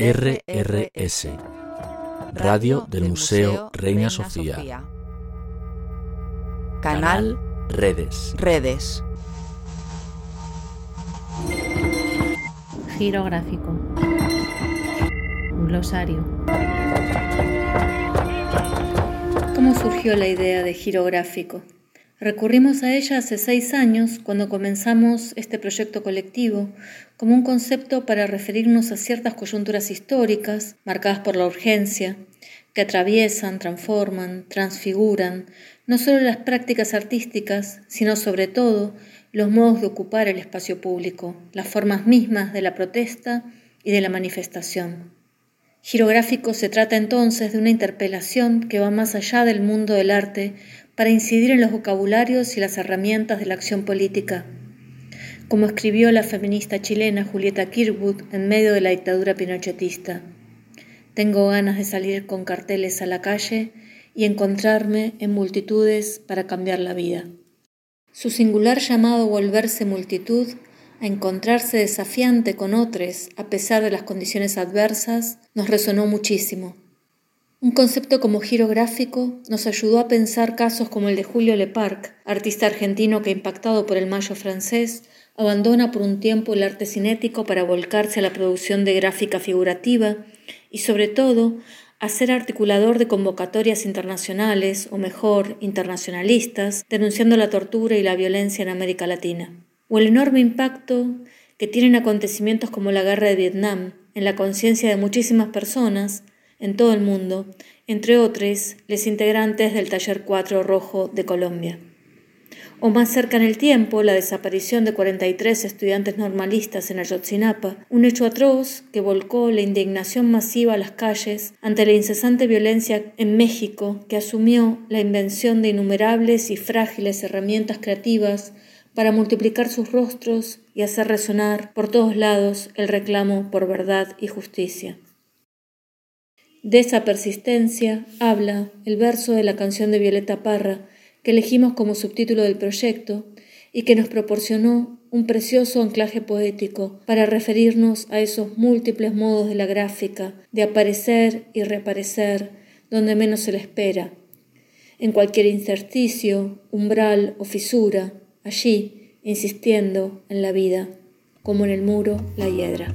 RRS, Radio del Museo Reina Sofía. Canal Redes. Redes. Girográfico. Glosario. ¿Cómo surgió la idea de girográfico? Recurrimos a ella hace seis años cuando comenzamos este proyecto colectivo como un concepto para referirnos a ciertas coyunturas históricas marcadas por la urgencia, que atraviesan, transforman, transfiguran no solo las prácticas artísticas, sino sobre todo los modos de ocupar el espacio público, las formas mismas de la protesta y de la manifestación. Girográfico se trata entonces de una interpelación que va más allá del mundo del arte para incidir en los vocabularios y las herramientas de la acción política. Como escribió la feminista chilena Julieta Kirwood en medio de la dictadura pinochetista, tengo ganas de salir con carteles a la calle y encontrarme en multitudes para cambiar la vida. Su singular llamado volverse multitud, a encontrarse desafiante con otros a pesar de las condiciones adversas, nos resonó muchísimo. Un concepto como giro gráfico nos ayudó a pensar casos como el de Julio Leparc, artista argentino que, impactado por el mayo francés, abandona por un tiempo el arte cinético para volcarse a la producción de gráfica figurativa y, sobre todo, a ser articulador de convocatorias internacionales, o mejor, internacionalistas, denunciando la tortura y la violencia en América Latina. O el enorme impacto que tienen acontecimientos como la guerra de Vietnam en la conciencia de muchísimas personas, en todo el mundo, entre otros, los integrantes del Taller 4 Rojo de Colombia. O más cerca en el tiempo, la desaparición de 43 estudiantes normalistas en Ayotzinapa, un hecho atroz que volcó la indignación masiva a las calles ante la incesante violencia en México que asumió la invención de innumerables y frágiles herramientas creativas para multiplicar sus rostros y hacer resonar por todos lados el reclamo por verdad y justicia. De esa persistencia habla el verso de la canción de Violeta Parra que elegimos como subtítulo del proyecto y que nos proporcionó un precioso anclaje poético para referirnos a esos múltiples modos de la gráfica, de aparecer y reaparecer donde menos se le espera, en cualquier intersticio, umbral o fisura, allí, insistiendo en la vida, como en el muro la hiedra.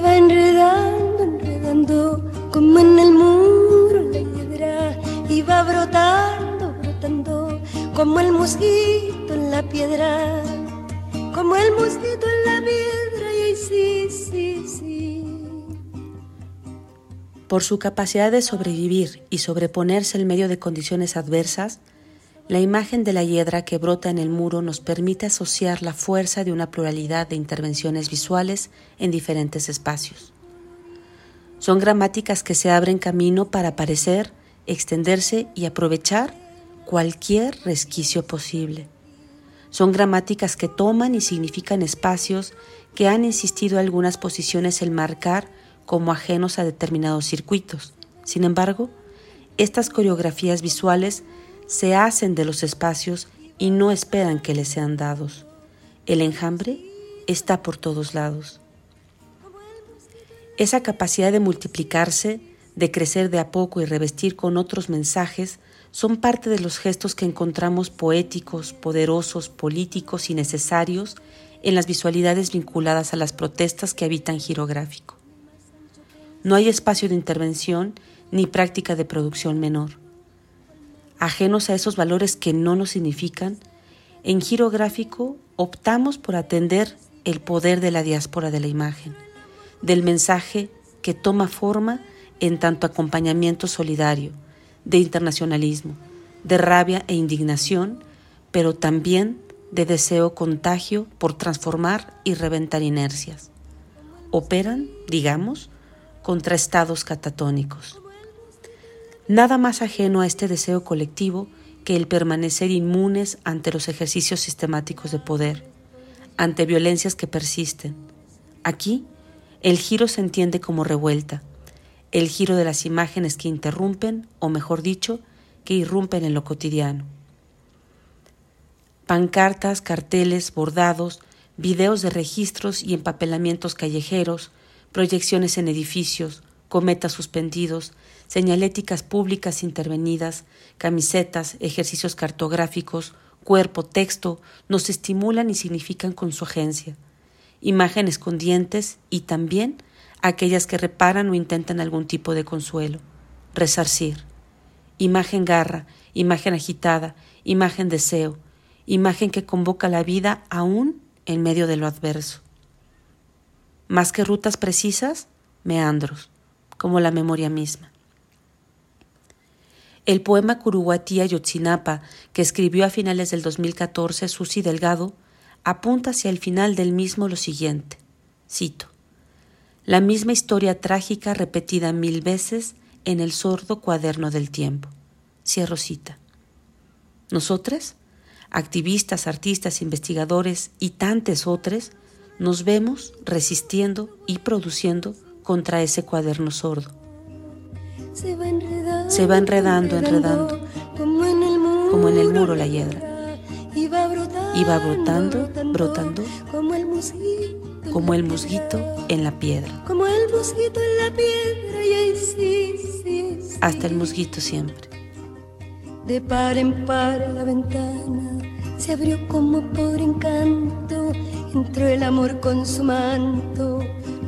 se va enredando, enredando, como en el muro la piedra, y va brotando, brotando, como el mosquito en la piedra, como el mosquito en la piedra, y sí, sí, sí. Por su capacidad de sobrevivir y sobreponerse en medio de condiciones adversas, la imagen de la hiedra que brota en el muro nos permite asociar la fuerza de una pluralidad de intervenciones visuales en diferentes espacios. Son gramáticas que se abren camino para aparecer, extenderse y aprovechar cualquier resquicio posible. Son gramáticas que toman y significan espacios que han insistido algunas posiciones en marcar como ajenos a determinados circuitos. Sin embargo, estas coreografías visuales se hacen de los espacios y no esperan que les sean dados. El enjambre está por todos lados. Esa capacidad de multiplicarse, de crecer de a poco y revestir con otros mensajes son parte de los gestos que encontramos poéticos, poderosos, políticos y necesarios en las visualidades vinculadas a las protestas que habitan girográfico. No hay espacio de intervención ni práctica de producción menor ajenos a esos valores que no nos significan, en giro gráfico optamos por atender el poder de la diáspora de la imagen, del mensaje que toma forma en tanto acompañamiento solidario, de internacionalismo, de rabia e indignación, pero también de deseo contagio por transformar y reventar inercias. Operan, digamos, contra estados catatónicos. Nada más ajeno a este deseo colectivo que el permanecer inmunes ante los ejercicios sistemáticos de poder, ante violencias que persisten. Aquí, el giro se entiende como revuelta, el giro de las imágenes que interrumpen, o mejor dicho, que irrumpen en lo cotidiano. Pancartas, carteles, bordados, videos de registros y empapelamientos callejeros, proyecciones en edificios, cometas suspendidos, señaléticas públicas intervenidas, camisetas, ejercicios cartográficos, cuerpo, texto, nos estimulan y significan con su agencia. Imágenes con dientes y también aquellas que reparan o intentan algún tipo de consuelo. Resarcir. Imagen garra, imagen agitada, imagen deseo, imagen que convoca la vida aún en medio de lo adverso. Más que rutas precisas, meandros, como la memoria misma. El poema Curuguatía Yotzinapa, que escribió a finales del 2014 Susi Delgado, apunta hacia el final del mismo lo siguiente. Cito. La misma historia trágica repetida mil veces en el sordo cuaderno del tiempo. Cierro cita. Nosotras, activistas, artistas, investigadores y tantos otros, nos vemos resistiendo y produciendo contra ese cuaderno sordo se va enredando, enredando, como, en el muro, la hiedra. Y va brotando, brotando, como, el musguito, como el musguito en la piedra. Como el musguito en la piedra, y sí, sí, Hasta el musguito siempre. De par en par la ventana se abrió como por encanto, entró el amor con su manto,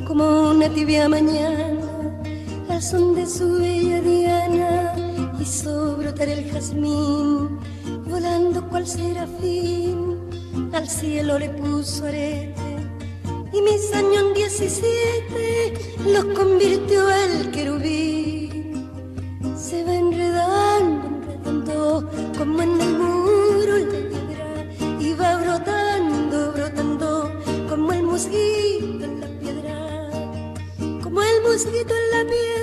como una tibia mañana son de su bella diana hizo brotar el jazmín, volando cual serafín, al cielo le puso arete, y mis años 17 los convirtió el querubín. Mosquito en la sí.